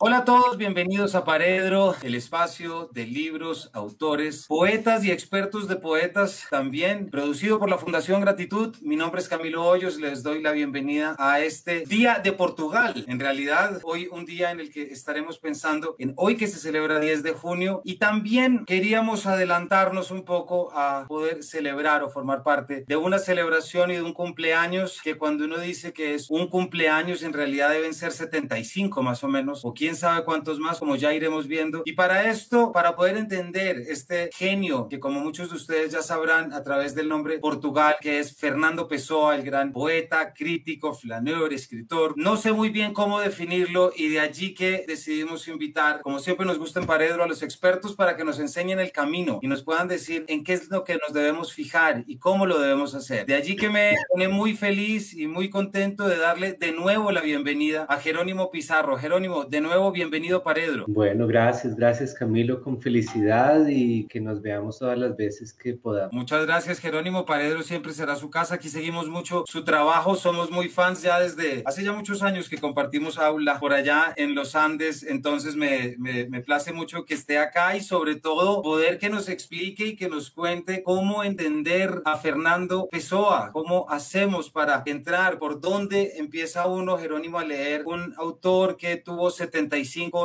Hola a todos, bienvenidos a Paredro, el espacio de libros, autores, poetas y expertos de poetas también, producido por la Fundación Gratitud. Mi nombre es Camilo Hoyos, les doy la bienvenida a este Día de Portugal. En realidad, hoy un día en el que estaremos pensando en hoy que se celebra 10 de junio y también queríamos adelantarnos un poco a poder celebrar o formar parte de una celebración y de un cumpleaños que cuando uno dice que es un cumpleaños en realidad deben ser 75 más o menos o quién sabe cuántos más, como ya iremos viendo. Y para esto, para poder entender este genio, que como muchos de ustedes ya sabrán a través del nombre Portugal, que es Fernando Pessoa, el gran poeta, crítico, flaneur, escritor. No sé muy bien cómo definirlo y de allí que decidimos invitar, como siempre nos gusta en Paredro, a los expertos para que nos enseñen el camino y nos puedan decir en qué es lo que nos debemos fijar y cómo lo debemos hacer. De allí que me pone muy feliz y muy contento de darle de nuevo la bienvenida a Jerónimo Pizarro. Jerónimo, de nuevo bienvenido Paredro. Bueno, gracias, gracias Camilo, con felicidad y que nos veamos todas las veces que podamos. Muchas gracias Jerónimo, Paredro siempre será su casa, aquí seguimos mucho su trabajo, somos muy fans ya desde hace ya muchos años que compartimos aula por allá en los Andes, entonces me, me, me place mucho que esté acá y sobre todo poder que nos explique y que nos cuente cómo entender a Fernando Pessoa, cómo hacemos para entrar, por dónde empieza uno, Jerónimo, a leer un autor que tuvo 70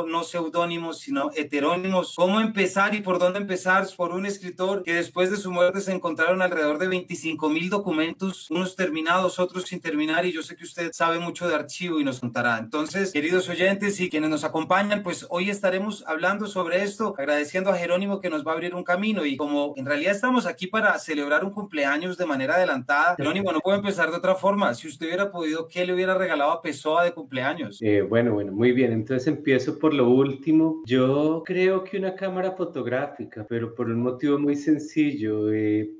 no seudónimos, sino heterónimos. ¿Cómo empezar y por dónde empezar? Por un escritor que después de su muerte se encontraron alrededor de 25 mil documentos, unos terminados, otros sin terminar, y yo sé que usted sabe mucho de archivo y nos contará. Entonces, queridos oyentes y quienes nos acompañan, pues hoy estaremos hablando sobre esto, agradeciendo a Jerónimo que nos va a abrir un camino y como en realidad estamos aquí para celebrar un cumpleaños de manera adelantada, Jerónimo no puede empezar de otra forma. Si usted hubiera podido, ¿qué le hubiera regalado a Pessoa de cumpleaños? Eh, bueno, bueno, muy bien. Entonces empiezo por lo último. Yo creo que una cámara fotográfica, pero por un motivo muy sencillo. Eh,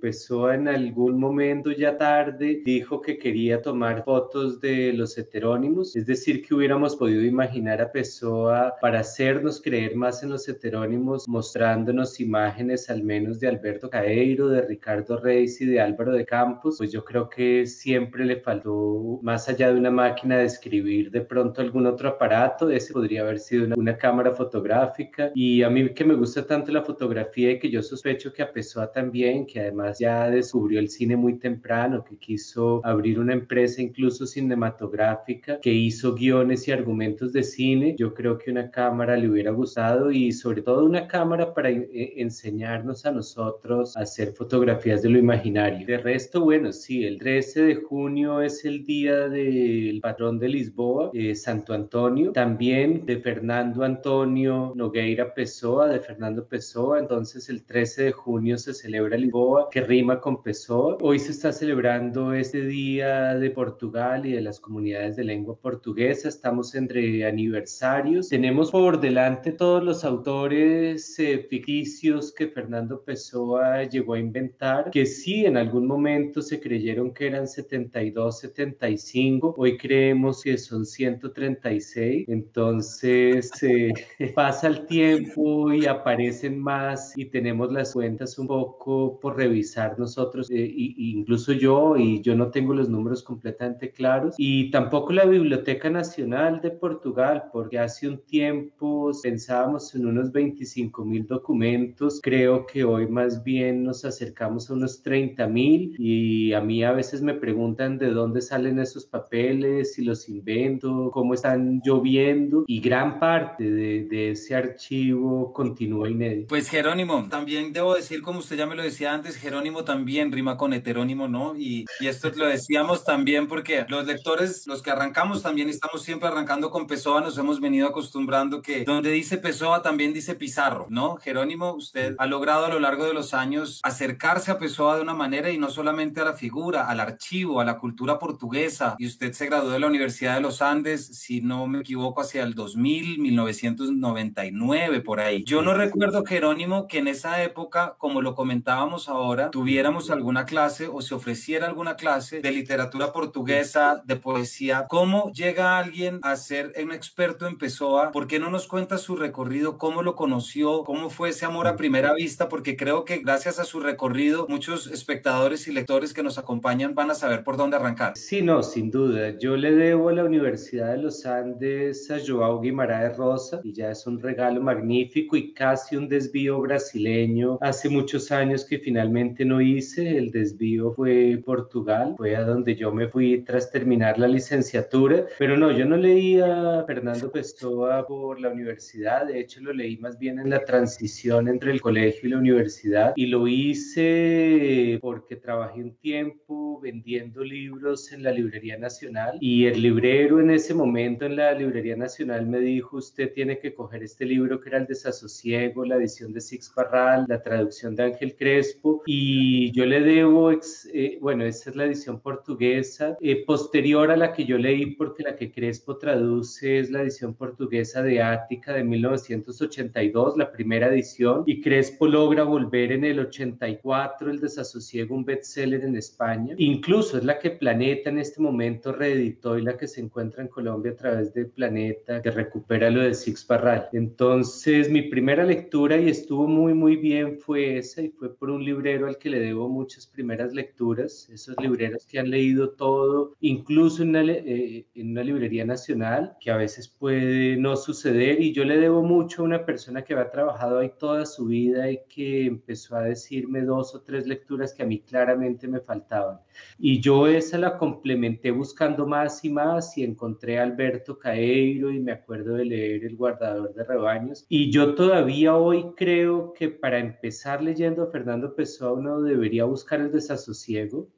en algún momento ya tarde dijo que quería tomar fotos de los heterónimos, es decir, que hubiéramos podido imaginar a Pessoa para hacernos creer más en los heterónimos, mostrándonos imágenes al menos de Alberto Caeiro, de Ricardo Reis y de Álvaro de Campos, pues yo creo que siempre le faltó, más allá de una máquina de escribir, de pronto algún otro aparato, ese podría haber sido una, cámara fotográfica. Y a mí que me gusta tanto la fotografía y que yo sospecho que a Pessoa también, que además ya descubrió el cine muy temprano, que quiso abrir una empresa incluso cinematográfica, que hizo guiones y argumentos de cine, yo creo que una cámara le hubiera gustado y sobre todo una cámara para eh, enseñarnos a nosotros a hacer fotografías de lo imaginario. De resto, bueno, sí, el 13 de junio es el día del patrón de Lisboa, eh, Santo Antonio. También de Fernando Antonio Nogueira Pessoa, de Fernando Pessoa. Entonces el 13 de junio se celebra Lisboa, que rima con Pessoa. Hoy se está celebrando este día de Portugal y de las comunidades de lengua portuguesa. Estamos entre aniversarios. Tenemos por delante todos los autores eh, ficticios que Fernando Pessoa llegó a inventar, que sí en algún momento se creyeron que eran 72, 75. Hoy creemos que son 136. Entonces, se pasa el tiempo y aparecen más y tenemos las cuentas un poco por revisar nosotros, eh, incluso yo, y yo no tengo los números completamente claros, y tampoco la Biblioteca Nacional de Portugal, porque hace un tiempo pensábamos en unos 25 mil documentos, creo que hoy más bien nos acercamos a unos 30 mil y a mí a veces me preguntan de dónde salen esos papeles, si los invento, cómo están lloviendo y gran parte de, ese archivo continúa inédito. Pues Jerónimo, también debo decir, como usted ya me lo decía antes, Jerónimo también rima con heterónimo, ¿no? Y, y esto lo decíamos también porque los lectores, los que arrancamos también estamos siempre arrancando con Pessoa, nos hemos venido acostumbrando que donde dice Pessoa también dice Pizarro, ¿no? Jerónimo, usted ha logrado a lo largo de los años acercarse a Pessoa de una manera y no solamente a la figura, al archivo, a la cultura portuguesa. Y usted se graduó de la Universidad de los Andes, si no me equivoco, hacia el 2000 1999, por ahí. Yo no recuerdo, Jerónimo, que en esa época, como lo comentábamos ahora, tuviéramos alguna clase o se ofreciera alguna clase de literatura portuguesa, de poesía. ¿Cómo llega alguien a ser un experto en Pessoa? ¿Por qué no nos cuenta su recorrido? ¿Cómo lo conoció? ¿Cómo fue ese amor a primera vista? Porque creo que gracias a su recorrido, muchos espectadores y lectores que nos acompañan van a saber por dónde arrancar. Sí, no, sin duda. Yo le debo a la Universidad de los Andes a Joao Guimaraes Rosa y ya es un regalo magnífico y casi un desvío brasileño hace muchos años que finalmente no hice. El desvío fue Portugal, fue a donde yo me fui tras terminar la licenciatura, pero no, yo no leí a Fernando Pessoa por la universidad, de hecho lo leí más bien en la transición entre el colegio y la universidad y lo hice porque trabajé un tiempo vendiendo libros en la Librería Nacional y el librero en ese momento en la Librería Nacional me dijo, usted tiene que coger este libro que era El desasosiego, la edición de Six Parral, la traducción de Ángel Crespo y yo le debo, eh, bueno, esa es la edición portuguesa, eh, posterior a la que yo leí porque la que Crespo traduce es la edición portuguesa de Ática de 1982, la primera edición, y Crespo logra volver en el 84 El desasosiego, un bestseller en España. Incluso es la que Planeta en este momento reeditó y la que se encuentra en Colombia a través de Planeta, que recupera lo de Six Parral. Entonces, mi primera lectura y estuvo muy, muy bien fue esa y fue por un librero al que le debo muchas primeras lecturas, esos libreros que han leído todo, incluso eh, en una librería nacional, que a veces puede no suceder y yo le debo mucho a una persona que ha trabajado ahí toda su vida y que empezó a decirme dos o tres lecturas que a mí claramente me faltaban. Y yo esa la complementé buscando más y más y encontré a Alberto Caeiro y me acuerdo de leer El guardador de rebaños. Y yo todavía hoy creo que para empezar leyendo a Fernando Pessoa uno debería buscar el desasosiego.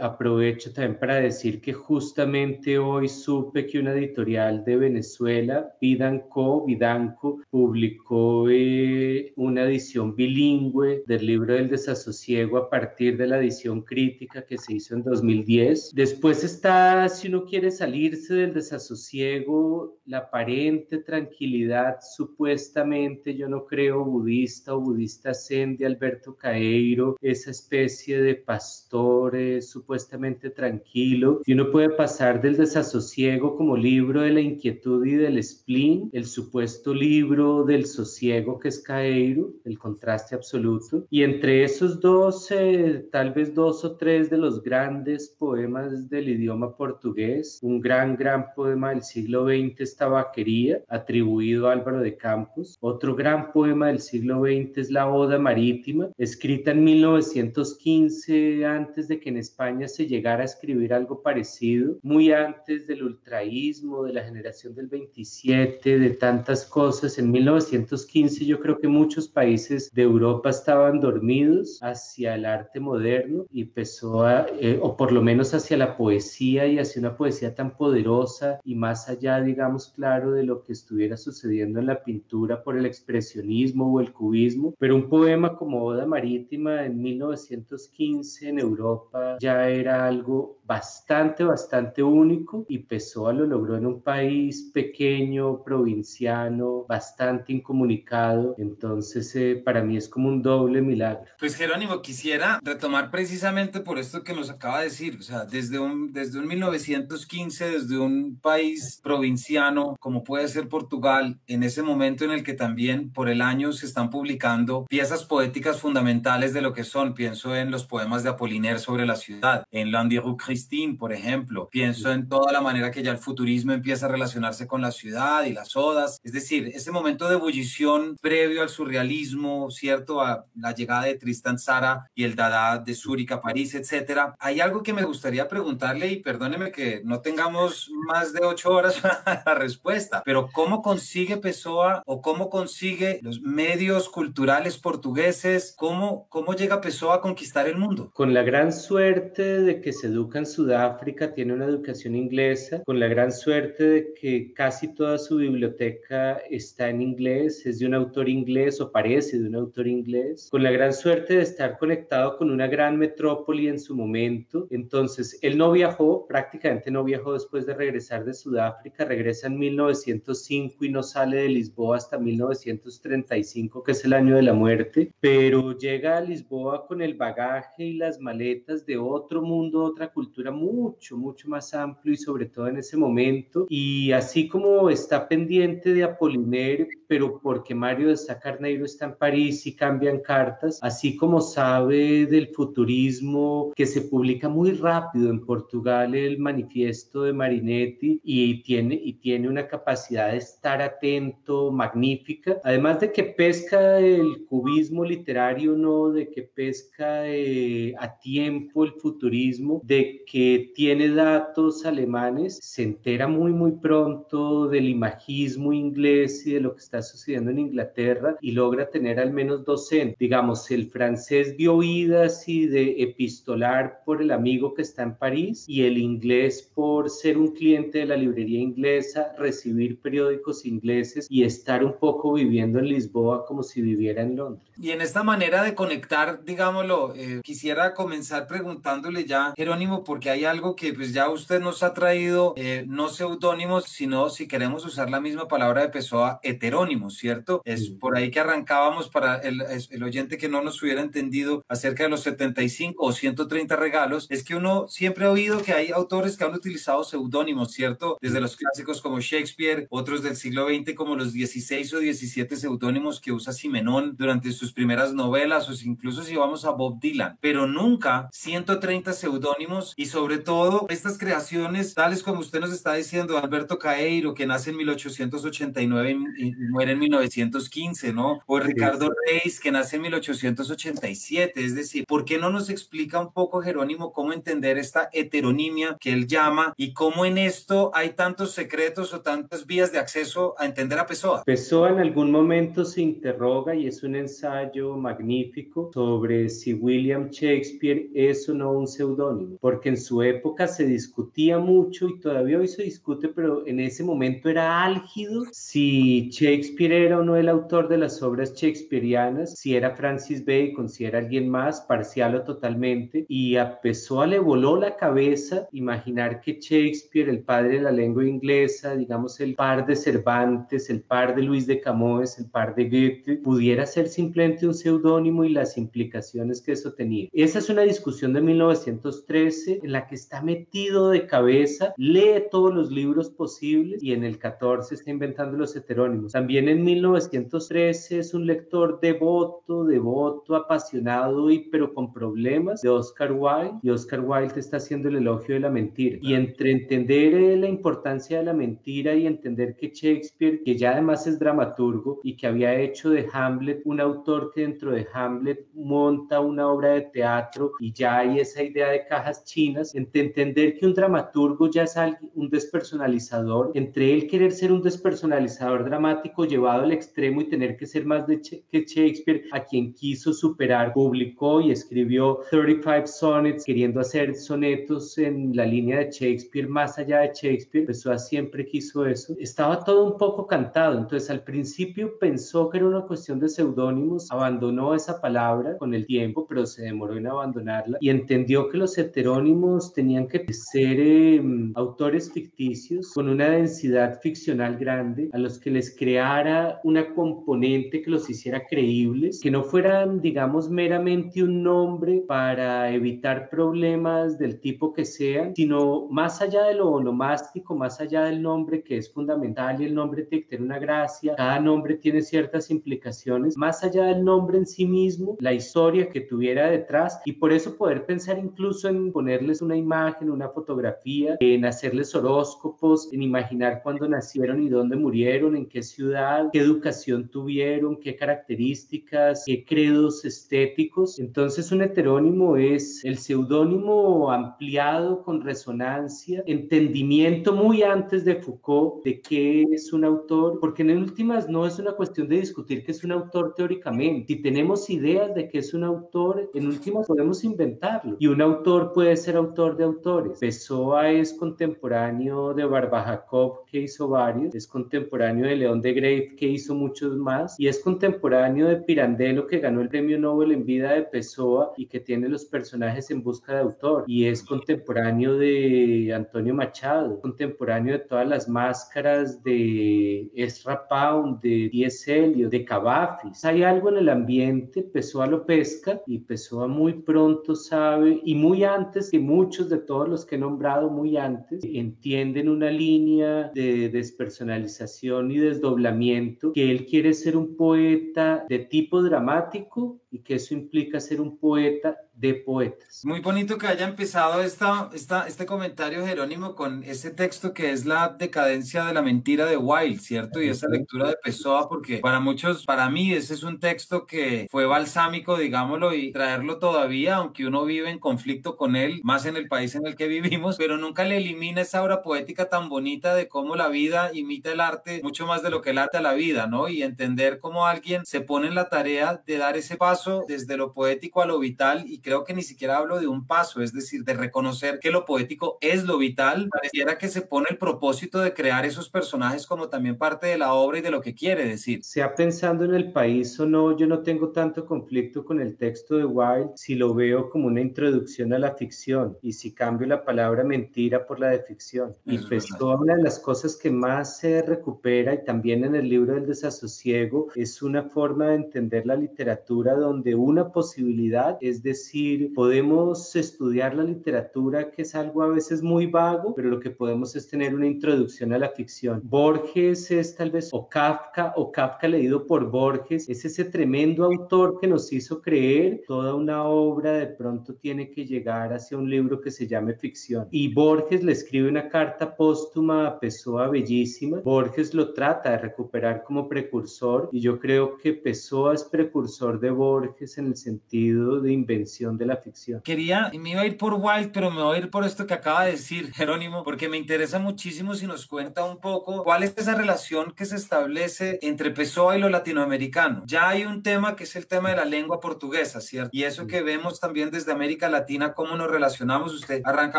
Aprovecho también para decir que justamente hoy supe que una editorial de Venezuela, Vidanco, Vidanco, publicó eh, una edición bilingüe del libro del desasosiego a partir de la edición crítica que se hizo en 2010. Después está, si uno quiere salirse del desasosiego, la aparente tranquilidad supuestamente, yo no creo, budista o budista zen de Alberto Caeiro, esa especie de pastor eh, supuestamente tranquilo. Y uno puede pasar del desasosiego como libro de la inquietud y del spleen, el supuesto libro del sosiego que es Caeiro, el contraste absoluto. Y entre esos dos, eh, tal vez dos o tres de los grandes poemas del idioma portugués, un gran, gran poema del siglo XX, esta vaquería, atribuido a Álvaro de Campos. Otro gran poema del siglo XX es La Oda Marítima, escrita en 1915, antes de que en España se llegara a escribir algo parecido, muy antes del ultraísmo, de la generación del 27, de tantas cosas. En 1915 yo creo que muchos países de Europa estaban dormidos hacia el arte moderno y empezó a, eh, o por lo menos hacia la poesía y hacia una poesía tan poderosa y más allá, digamos, claro, de lo que estuviera sucediendo en la pintura por el expresionismo o el cubismo. Pero un poema como Oda Marítima en 1915 en Europa ya era algo bastante, bastante único y Pessoa lo logró en un país pequeño, provinciano, bastante incomunicado. Entonces, eh, para mí es como un doble milagro. Pues Jerónimo, quisiera retomar precisamente por esto que nos acaba de decir, o sea, desde un, desde un 1915, desde un país provinciano como puede ser Portugal, en ese momento en el que también por el año se están publicando piezas poéticas fundamentales de lo que son, pienso en los poemas de Apollinaire sobre la ciudad, en Landiru Christine, por ejemplo, pienso en toda la manera que ya el futurismo empieza a relacionarse con la ciudad y las odas, es decir, ese momento de ebullición previo al surrealismo, ¿cierto? A la llegada de Tristan Zara y el Dada de Zúrich a París, etcétera. Hay algo que me gustaría preguntarle y perdóneme que no tengamos más de ocho horas para la respuesta, pero ¿cómo consigue Pessoa o cómo consigue los medios culturales portugueses? ¿Cómo, cómo llega Pessoa a conquistar el mundo? Con la gran suerte de que se educa en Sudáfrica, tiene una educación inglesa, con la gran suerte de que casi toda su biblioteca está en inglés, es de un autor inglés o parece de un autor inglés, con la gran suerte de estar conectado con una gran metrópoli en su momento. Entonces, él no viajó, prácticamente no viajó después de regresar de Sudáfrica, regresa en 1905 y no sale de Lisboa hasta 1935, que es el año de la muerte, pero llega a Lisboa con el bagaje y las maletas de otro mundo, otra cultura mucho, mucho más amplio y sobre todo en ese momento. Y así como está pendiente de Apollinaire, pero porque Mario de Sacarneiro está en París y cambian cartas, así como sabe del futurismo que se publica muy rápido en Portugal el manifiesto de Marinetti y tiene, y tiene una capacidad de estar atento magnífica, además de que pesca el cubismo literario, no de que pesca eh, a tiempo el futurismo, de que tiene datos alemanes, se entera muy muy pronto del imagismo inglés y de lo que está sucediendo en Inglaterra y logra tener al menos docente. Digamos, el francés dio oídas y de epistolar por el amigo que está en París y el inglés por ser un cliente de la librería inglesa, recibir periódicos ingleses y estar un poco viviendo en Lisboa como si viviera en Londres. Y en esta manera de conectar, digámoslo, eh, quisiera comenzar preguntándole ya, Jerónimo, porque hay algo que pues ya usted nos ha traído, eh, no seudónimos, sino si queremos usar la misma palabra de Pessoa, heterónimos, ¿cierto? Es por ahí que arrancábamos para el, el oyente que no nos hubiera entendido acerca de los 75 o 130 regalos, es que uno siempre ha oído que hay autores que han utilizado seudónimos, ¿cierto? Desde los clásicos como Shakespeare, otros del siglo XX como los 16 o 17 seudónimos que usa Simenón durante sus primeras novelas o incluso si vamos a Bob Dylan, pero nunca 130 seudónimos y sobre todo estas creaciones tales como usted nos está diciendo, Alberto Caeiro, que nace en 1889 y muere en 1915, ¿no? O Ricardo Reis, que nace en 1887, es decir, ¿por qué no nos explica un poco Jerónimo cómo entender esta heteronimia que él llama y cómo en esto hay tantos secretos o tantas vías de acceso a entender a Pessoa? Pessoa en algún momento se interroga y es un ensayo magnífico sobre si William Shakespeare es o no un seudónimo, porque en su época se discutía mucho y todavía hoy se discute, pero en ese momento era álgido si Shakespeare era o no el autor de las obras shakespearianas, si era Francis Bacon, si era alguien más, parcial o totalmente, y a Pessoa le voló la cabeza imaginar que Shakespeare, el padre de la lengua inglesa, digamos el par de Cervantes, el par de Luis de Camões, el par de Goethe, pudiera ser simplemente un seudónimo y las implicaciones que eso tenía. Esa es una discusión de 1913 en la que está metido de cabeza, lee todos los libros posibles y en el 14 está inventando los heterónimos. También en 1913 es un lector devoto, devoto, apasionado y pero con problemas de Oscar Wilde y Oscar Wilde está haciendo el elogio de la mentira. Y entre entender eh, la importancia de la mentira y entender que Shakespeare, que ya además es dramaturgo y que había hecho de Hamlet un autor que dentro de Hamlet monta una obra de teatro y ya hay esa idea de cajas chinas, entre entender que un dramaturgo ya es un despersonalizador, entre él querer ser un despersonalizador dramático llevado al extremo y tener que ser más de que Shakespeare, a quien quiso superar, publicó y escribió 35 sonnets queriendo hacer sonetos en la línea de Shakespeare más allá de Shakespeare, Pessoa siempre quiso eso. Estaba todo un poco cantado, entonces al principio pensó que era una cuestión de seudónimos, abandonó esa palabra con el tiempo, pero se demoró en abandonarla y entendió que los heterónimos tenían que ser em, autores ficticios con una densidad ficcional grande a los que les creara una componente que los hiciera creíbles, que no fueran, digamos, meramente un nombre para evitar problemas del tipo que sean, sino más allá de lo onomástico, más allá del nombre que es fundamental y el nombre tiene que tener una gracia, cada nombre tiene ciertas implicaciones, más allá del nombre en sí mismo, la historia que tuviera detrás y por eso poder pensar incluso en ponerles una imagen, una fotografía, en hacerles horóscopos, en imaginar cuándo nacieron y dónde murieron, en qué ciudad, qué educación tuvieron, qué características, qué credos estéticos. Entonces un heterónimo es el seudónimo ampliado con resonancia, entendimiento muy antes de Foucault de qué es un autor, porque en últimas no es una cuestión de discutir qué es un autor teóricamente. Si tenemos ideas de qué es un autor, en últimas podemos inventarlo. Y un autor puede ser autor de autores. Pessoa es contemporáneo de Barbajacov, que hizo varios, es contemporáneo de León de Grave, que hizo muchos más, y es contemporáneo de Pirandello, que ganó el premio Nobel en vida de Pessoa y que tiene los personajes en busca de autor, y es contemporáneo de Antonio Machado, contemporáneo de todas las máscaras de Ezra Pound, de D.S. Eliot, de Cavafis. Hay algo en el ambiente, Pessoa lo pesca y Pessoa muy pronto sabe, y muy antes que muchos de todos los que he nombrado, muy antes, entienden una línea de despersonalización y desdoblamiento, que él quiere ser un poeta de tipo dramático y que eso implica ser un poeta de poetas. Muy bonito que haya empezado esta, esta, este comentario, Jerónimo, con ese texto que es la decadencia de la mentira de Wilde, ¿cierto? Y esa lectura de Pessoa, porque para muchos, para mí, ese es un texto que fue balsámico, digámoslo, y traerlo todavía, aunque uno vive en conflicto con él, más en el país en el que vivimos, pero nunca le elimina esa obra poética tan bonita de cómo la vida imita el arte mucho más de lo que el arte a la vida, ¿no? Y entender cómo alguien se pone en la tarea de dar ese paso desde lo poético a lo vital y creo que ni siquiera hablo de un paso, es decir, de reconocer que lo poético es lo vital, pareciera que se pone el propósito de crear esos personajes como también parte de la obra y de lo que quiere decir. Sea pensando en el país o no, yo no tengo tanto conflicto con el texto de Wilde si lo veo como una introducción a la ficción y si cambio la palabra mentira por la de ficción. y pues una de las cosas que más se recupera y también en el libro del desasosiego es una forma de entender la literatura donde una posibilidad es decir, podemos estudiar la literatura, que es algo a veces muy vago, pero lo que podemos es tener una introducción a la ficción. Borges es tal vez, o Kafka, o Kafka leído por Borges, es ese tremendo autor que nos hizo creer toda una obra de pronto tiene que llegar hacia un libro que se llame ficción. Y Borges le escribe una carta póstuma a Pessoa bellísima. Borges lo trata de recuperar como precursor y yo creo que Pessoa es precursor de Borges en el sentido de invención de la ficción. Quería, me iba a ir por Wild, pero me voy a ir por esto que acaba de decir Jerónimo, porque me interesa muchísimo si nos cuenta un poco cuál es esa relación que se establece entre Pessoa y lo latinoamericano. Ya hay un tema que es el tema de la lengua portuguesa, ¿cierto? Y eso que vemos también desde América Latina, cómo nos relacionamos. Usted arranca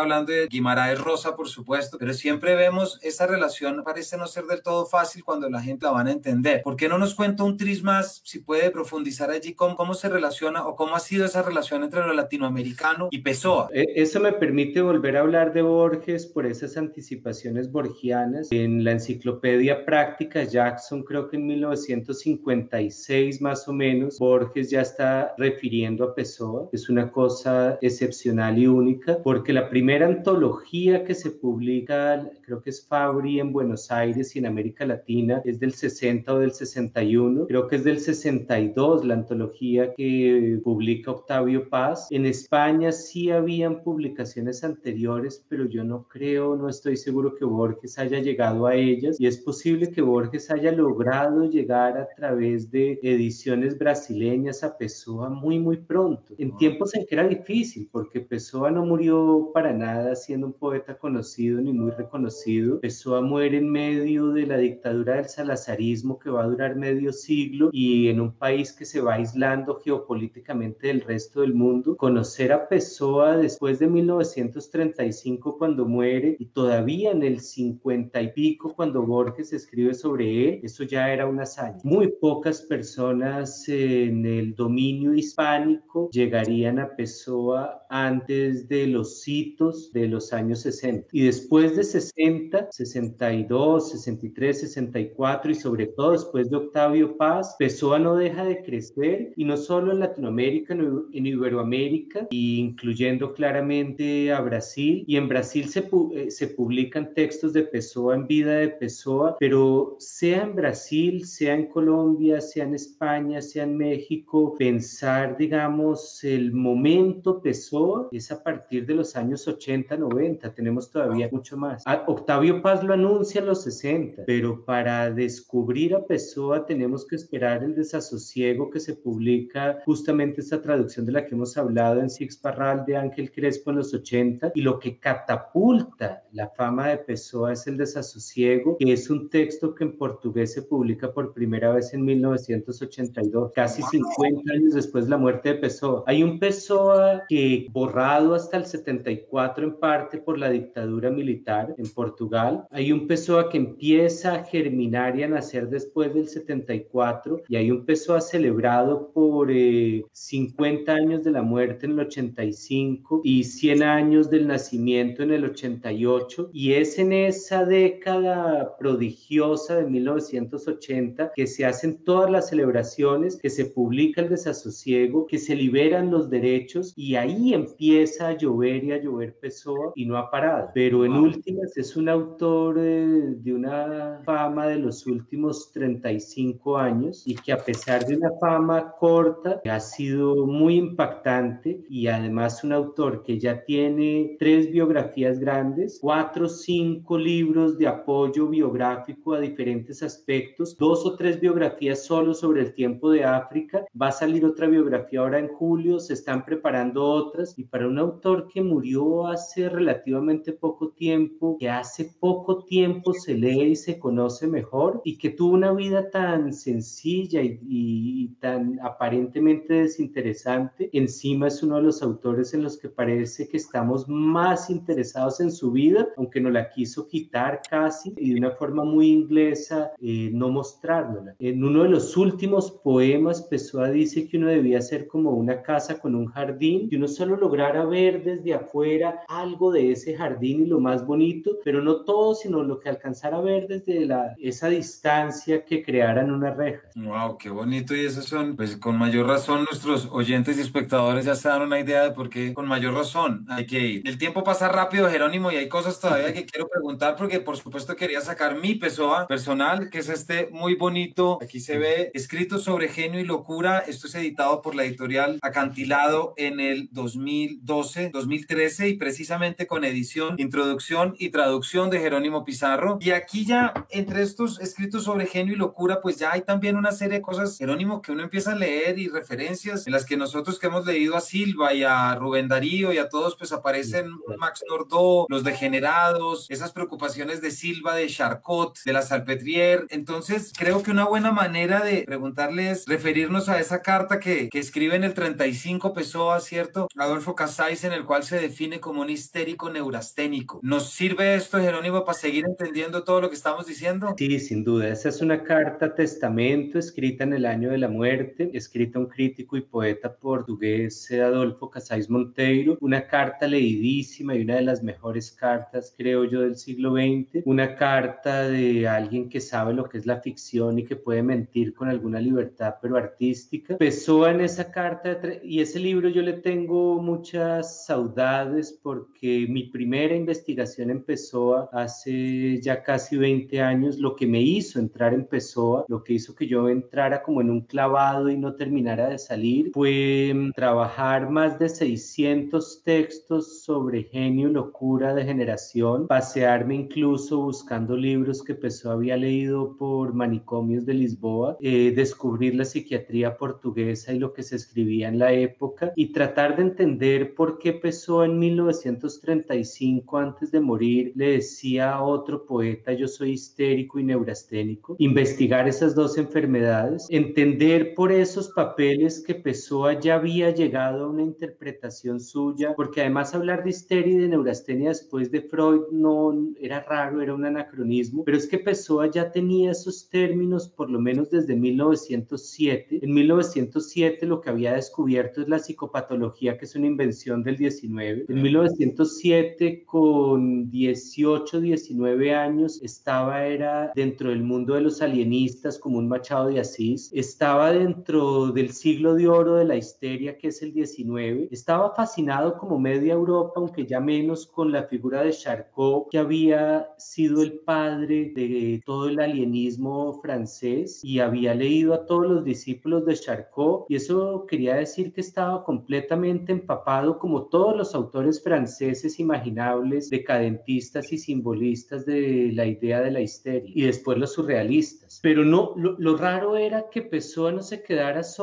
hablando de Guimaraes Rosa, por supuesto, pero siempre vemos esa relación, parece no ser del todo fácil cuando la gente la van a entender. ¿Por qué no nos cuenta un tris más, si puede profundizar allí, cómo, cómo se relaciona o cómo ha sido esa relación entre lo latinoamericano y Pessoa. E, eso me permite volver a hablar de Borges por esas anticipaciones borgianas. En la enciclopedia práctica Jackson, creo que en 1956 más o menos, Borges ya está refiriendo a Pessoa. Es una cosa excepcional y única porque la primera antología que se publica, creo que es Fabri en Buenos Aires y en América Latina, es del 60 o del 61. Creo que es del 62 la antología que publica Octavio Paz en España sí habían publicaciones anteriores, pero yo no creo, no estoy seguro que Borges haya llegado a ellas y es posible que Borges haya logrado llegar a través de ediciones brasileñas a Pessoa muy, muy pronto, en tiempos en que era difícil, porque Pessoa no murió para nada siendo un poeta conocido ni muy reconocido. Pessoa muere en medio de la dictadura del salazarismo que va a durar medio siglo y en un país que se va aislando geopolíticamente del resto del mundo conocer a Pessoa después de 1935 cuando muere y todavía en el 50 y pico cuando Borges escribe sobre él, eso ya era una hazaña. Muy pocas personas en el dominio hispánico llegarían a Pessoa antes de los hitos de los años 60. Y después de 60, 62, 63, 64 y sobre todo después de Octavio Paz, Pessoa no deja de crecer y no solo en Latinoamérica, en Iberoamérica, América, incluyendo claramente a Brasil. Y en Brasil se, eh, se publican textos de Pessoa en vida de Pessoa, pero sea en Brasil, sea en Colombia, sea en España, sea en México, pensar, digamos, el momento Pessoa es a partir de los años 80, 90. Tenemos todavía mucho más. Octavio Paz lo anuncia en los 60, pero para descubrir a Pessoa tenemos que esperar el desasosiego que se publica justamente esta traducción de la que hemos hablado en Six Parral de Ángel Crespo en los 80 y lo que catapulta la fama de Pessoa es el desasosiego, que es un texto que en portugués se publica por primera vez en 1982, casi 50 años después de la muerte de Pessoa. Hay un Pessoa que borrado hasta el 74 en parte por la dictadura militar en Portugal. Hay un Pessoa que empieza a germinar y a nacer después del 74 y hay un Pessoa celebrado por 50 eh, años de la muerte en el 85 y 100 años del nacimiento en el 88 y es en esa década prodigiosa de 1980 que se hacen todas las celebraciones, que se publica el desasosiego, que se liberan los derechos y ahí empieza a llover y a llover Pessoa y no ha parado. Pero en últimas es un autor eh, de una fama de los últimos 35 años y que a pesar de una fama corta corta, ha sido muy impactante y además un autor que ya tiene tres biografías grandes, cuatro o cinco libros de apoyo biográfico a diferentes aspectos, dos o tres biografías solo sobre el tiempo de África, va a salir otra biografía ahora en julio, se están preparando otras y para un autor que murió hace relativamente poco tiempo, que hace poco tiempo se lee y se conoce mejor y que tuvo una vida tan sencilla y, tan aparentemente desinteresante, encima es uno de los autores en los que parece que estamos más interesados en su vida, aunque no la quiso quitar casi y de una forma muy inglesa eh, no mostrárnosla. En uno de los últimos poemas, Pessoa dice que uno debía ser como una casa con un jardín, y uno solo lograra ver desde afuera algo de ese jardín y lo más bonito, pero no todo, sino lo que alcanzara a ver desde la, esa distancia que crearan una reja. Wow, qué bonito. Y eso son, pues con mayor razón, nuestros oyentes y espectadores ya se dan una idea de por qué con mayor razón hay que ir. El tiempo pasa rápido, Jerónimo, y hay cosas todavía que quiero preguntar porque por supuesto quería sacar mi Pessoa personal, que es este muy bonito. Aquí se ve escrito sobre genio y locura. Esto es editado por la editorial Acantilado en el 2012, 2013 y precisamente con edición, introducción y traducción de Jerónimo Pizarro. Y aquí ya entre estos escritos sobre genio y locura, pues ya hay también una serie de cosas, Jerónimo, que uno empieza a leer y referencias en las que nosotros que hemos leído a Silva y a Rubén Darío y a todos, pues aparecen Max Nordó, los degenerados, esas preocupaciones de Silva, de Charcot, de la Salpetrier. Entonces, creo que una buena manera de preguntarle es referirnos a esa carta que, que escribe en el 35 Pessoa, ¿cierto? Adolfo Casais, en el cual se define como un histérico neurasténico. ¿Nos sirve esto, Jerónimo, para seguir entendiendo todo lo que estamos diciendo? Sí, sin duda. Esa es una carta testamento escrita en el año de la muerte, escrita un crítico y poeta portugués, Adolfo Casais Monteiro. Una carta leidísima y una de las mejores cartas, creo yo, del siglo XX. Una carta de alguien que sabe lo que es la ficción y que puede mentir con alguna libertad, pero artística. Pessoa en esa carta y ese libro yo le tengo muchas saudades porque mi primera investigación empezó hace ya casi 20 años. Lo que me hizo entrar en Pessoa, lo que hizo que yo entrara como en un clavado y no terminara de salir, fue mm, trabajar más de 600 textos sobre genio, locura, degeneración, pasearme incluso buscando libros que Pessoa había leído por manicomios de Lisboa, eh, descubrir la psiquiatría portuguesa y lo que se escribía en la época y tratar de entender por qué Pessoa en 1935, antes de morir, le decía a otro poeta, yo soy histérico y neurasténico, investigar esas dos enfermedades, entender por esos papeles que Pessoa ya había llegado a una interpretación suya, porque además hablar de histeria y de neurastenia después de Freud no era raro, era un anacronismo, pero es que Pessoa ya tenía esos términos por lo menos desde 1907. En 1907 lo que había descubierto es la psicopatología, que es una invención del 19. En 1907, con 18, 19 años, estaba era dentro del mundo de los alienistas como un Machado de Asís, estaba dentro del siglo de oro de la histeria, que es el 19, estaba fascinado como media Europa, aunque ya menos con la figura de Charcot, que había sido el padre de todo el alienismo francés y había leído a todos los discípulos de Charcot y eso quería decir que estaba completamente empapado como todos los autores franceses imaginables, decadentistas y simbolistas de la idea de la histeria y después los surrealistas. Pero no, lo, raro era que Pessoa no se quedara solo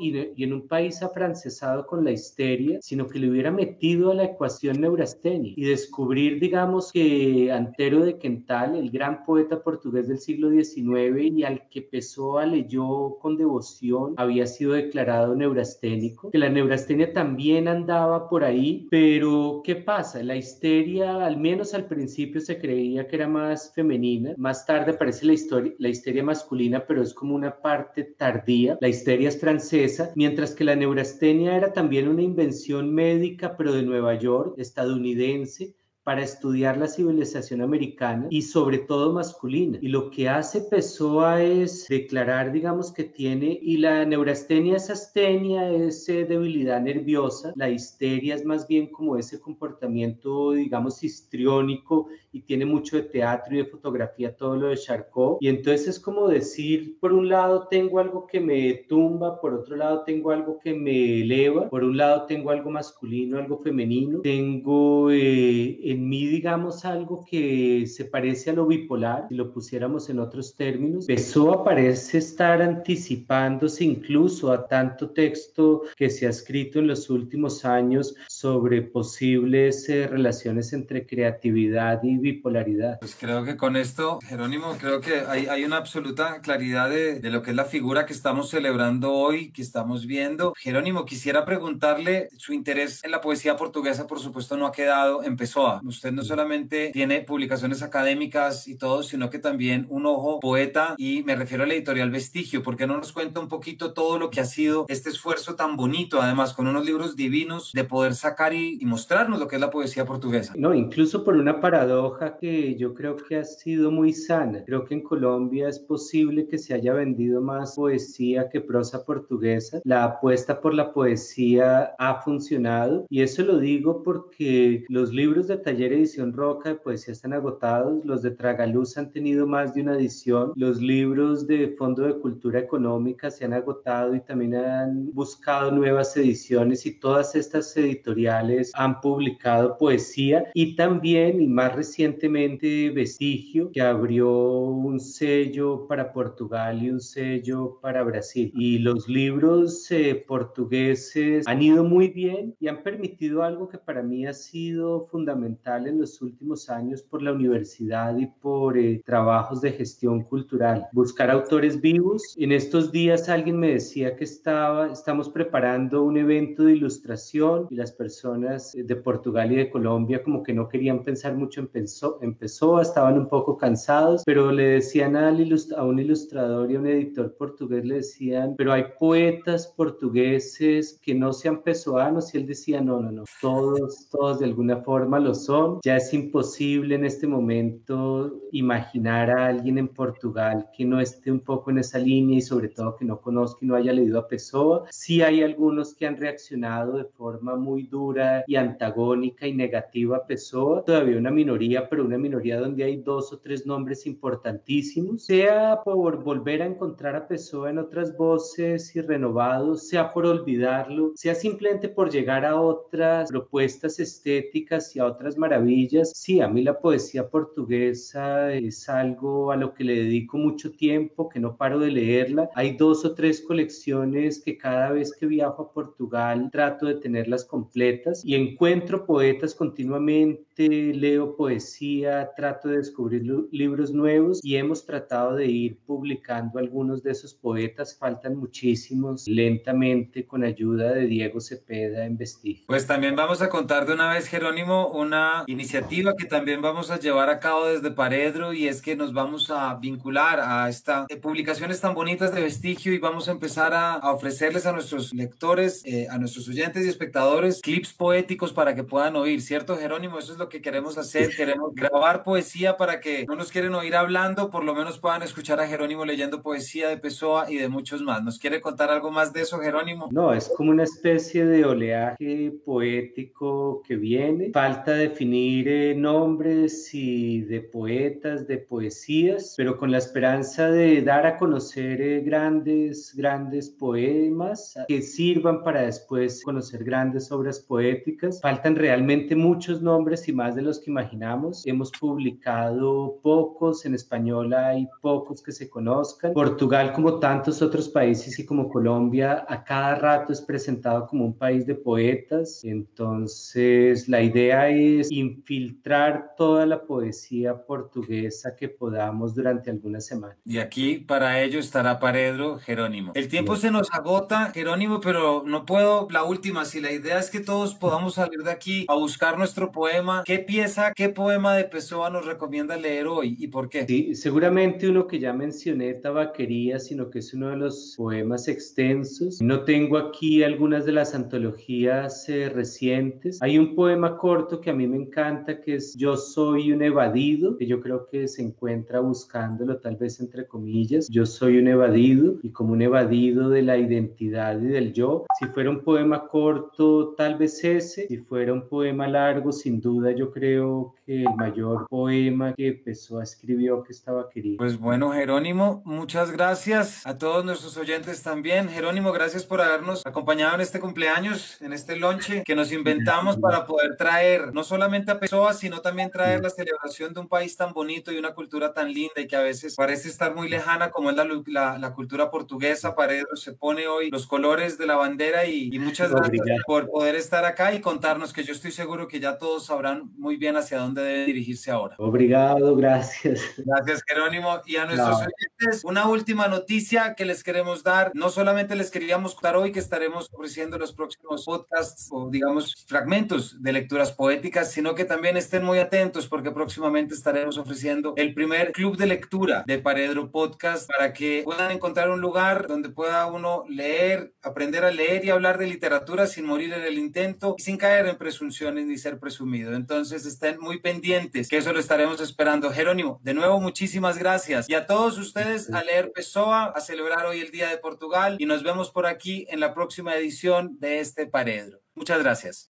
y, y, en un país afrancesado con la histeria, sino que le hubiera metido a la ecuación neurastenia y descubrir, digamos, que Antero de Quental, el gran poeta portugués del siglo XIX y al que Pessoa leyó con devoción, había sido declarado neurasténico, que la neurastenia también andaba por ahí, pero ¿qué pasa? La histeria, al menos al principio se creía que era más femenina, más tarde aparece la, la histeria masculina, pero es como una parte tardía, la histeria es francesa, mientras que la neurastenia era también una invención médica, pero de Nueva York, estadounidense, para estudiar la civilización americana y sobre todo masculina. Y lo que hace Pessoa es declarar, digamos, que tiene, y la neurastenia es astenia, es eh, debilidad nerviosa, la histeria es más bien como ese comportamiento, digamos, histriónico y tiene mucho de teatro y de fotografía, todo lo de Charcot. Y entonces es como decir, por un lado tengo algo que me tumba, por otro lado tengo algo que me eleva, por un lado tengo algo masculino, algo femenino, tengo eh, en mí, digamos, algo que se parece a lo bipolar, si lo pusiéramos en otros términos. Pessoa parece estar anticipándose incluso a tanto texto que se ha escrito en los últimos años sobre posibles eh, relaciones entre creatividad y bipolaridad. Pues creo que con esto, Jerónimo, creo que hay, hay una absoluta claridad de, de, lo que es la figura que estamos celebrando hoy, que estamos viendo. Jerónimo, quisiera preguntarle, su interés en la poesía portuguesa, por supuesto, no ha quedado en Pessoa. Usted no solamente tiene publicaciones académicas y todo, sino que también un ojo poeta y me refiero a la editorial Vestigio. ¿Por qué no nos cuenta un poquito todo lo que ha sido este esfuerzo tan bonito, además con unos libros divinos, de poder sacar y, y mostrarnos lo que es la poesía portuguesa? No, incluso por una paradoja que yo creo que ha sido muy sana. Creo que en Colombia es posible que se haya vendido más poesía que prosa portuguesa. La apuesta por la poesía ha funcionado y eso lo digo porque los libros de Taller Edición Roca de poesía están agotados, los de Tragaluz han tenido más de una edición, los libros de Fondo de Cultura Económica se han agotado y también han buscado nuevas ediciones y todas estas editoriales han publicado poesía y también y más recientemente Vestigio, que abrió un sello para Portugal y un sello para Brasil. Y los libros eh, portugueses han ido muy bien y han permitido algo que para mí ha sido fundamental en los últimos años por la universidad y por eh, trabajos de gestión cultural. Buscar autores vivos. En estos días alguien me decía que estaba, estamos preparando un evento de ilustración y las personas de Portugal y de Colombia como que no querían pensar mucho en pensar empezó, estaban un poco cansados, pero le decían a un ilustrador y a un editor portugués, le decían, pero hay poetas portugueses que no sean pesoanos y él decía, no, no, no, todos, todos de alguna forma lo son. Ya es imposible en este momento imaginar a alguien en Portugal que no esté un poco en esa línea y sobre todo que no conozca y no haya leído a Pessoa. Sí hay algunos que han reaccionado de forma muy dura y antagónica y negativa a Pessoa, todavía una minoría pero una minoría donde hay dos o tres nombres importantísimos, sea por volver a encontrar a Pessoa en otras voces y renovados, sea por olvidarlo, sea simplemente por llegar a otras propuestas estéticas y a otras maravillas. Sí, a mí la poesía portuguesa es algo a lo que le dedico mucho tiempo, que no paro de leerla. Hay dos o tres colecciones que cada vez que viajo a Portugal trato de tenerlas completas y encuentro poetas continuamente, leo poesía trato de descubrir libros nuevos y hemos tratado de ir publicando algunos de esos poetas, faltan muchísimos, lentamente con ayuda de Diego Cepeda en Vestigio. Pues también vamos a contar de una vez, Jerónimo, una iniciativa que también vamos a llevar a cabo desde Paredro y es que nos vamos a vincular a estas eh, publicaciones tan bonitas de Vestigio y vamos a empezar a, a ofrecerles a nuestros lectores, eh, a nuestros oyentes y espectadores clips poéticos para que puedan oír, ¿cierto, Jerónimo? Eso es lo que queremos hacer, queremos grabar poesía para que no nos quieren oír hablando, por lo menos puedan escuchar a Jerónimo leyendo poesía de Pessoa y de muchos más. ¿Nos quiere contar algo más de eso, Jerónimo? No, es como una especie de oleaje poético que viene. Falta definir eh, nombres y de poetas, de poesías, pero con la esperanza de dar a conocer eh, grandes, grandes poemas que sirvan para después conocer grandes obras poéticas. Faltan realmente muchos nombres y más de los que imaginamos Hemos publicado pocos, en español hay pocos que se conozcan. Portugal, como tantos otros países y como Colombia, a cada rato es presentado como un país de poetas. Entonces, la idea es infiltrar toda la poesía portuguesa que podamos durante algunas semanas. Y aquí para ello estará Paredro Jerónimo. El tiempo se nos agota, Jerónimo, pero no puedo la última. Si la idea es que todos podamos salir de aquí a buscar nuestro poema, ¿qué pieza, qué poema de Pessoa nos recomienda leer hoy y por qué? Sí, seguramente uno que ya mencioné, Tabaquería, sino que es uno de los poemas extensos. No tengo aquí algunas de las antologías eh, recientes. Hay un poema corto que a mí me encanta, que es Yo soy un evadido, que yo creo que se encuentra buscándolo tal vez entre comillas. Yo soy un evadido y como un evadido de la identidad y del yo. Si fuera un poema corto, tal vez ese. Si fuera un poema largo, sin duda yo creo que el mayor poema que Pessoa escribió que estaba querido. Pues bueno, Jerónimo, muchas gracias a todos nuestros oyentes también. Jerónimo, gracias por habernos acompañado en este cumpleaños, en este lonche que nos inventamos para poder traer no solamente a Pessoa, sino también traer la celebración de un país tan bonito y una cultura tan linda y que a veces parece estar muy lejana como es la, la, cultura portuguesa. Paredo se pone hoy los colores de la bandera y, muchas gracias por poder estar acá y contarnos que yo estoy seguro que ya todos sabrán muy bien hacia dónde debe dirigirse ahora. Obrigado, gracias. Gracias, Jerónimo. Y a nuestros oyentes, una última noticia que les queremos dar. No solamente les queríamos contar hoy que estaremos ofreciendo los próximos podcasts o, digamos, fragmentos de lecturas poéticas, sino que también estén muy atentos porque próximamente estaremos ofreciendo el primer club de lectura de Paredro Podcast para que puedan encontrar un lugar donde pueda uno leer, aprender a leer y hablar de literatura sin morir en el intento y sin caer en presunciones ni ser presumido. Entonces estén muy pendientes, que eso lo estaremos esperando. Jerónimo, de nuevo muchísimas gracias y a todos ustedes a leer Pessoa, a celebrar hoy el Día de Portugal y nos vemos por aquí en la próxima edición de este Paredro. Muchas gracias.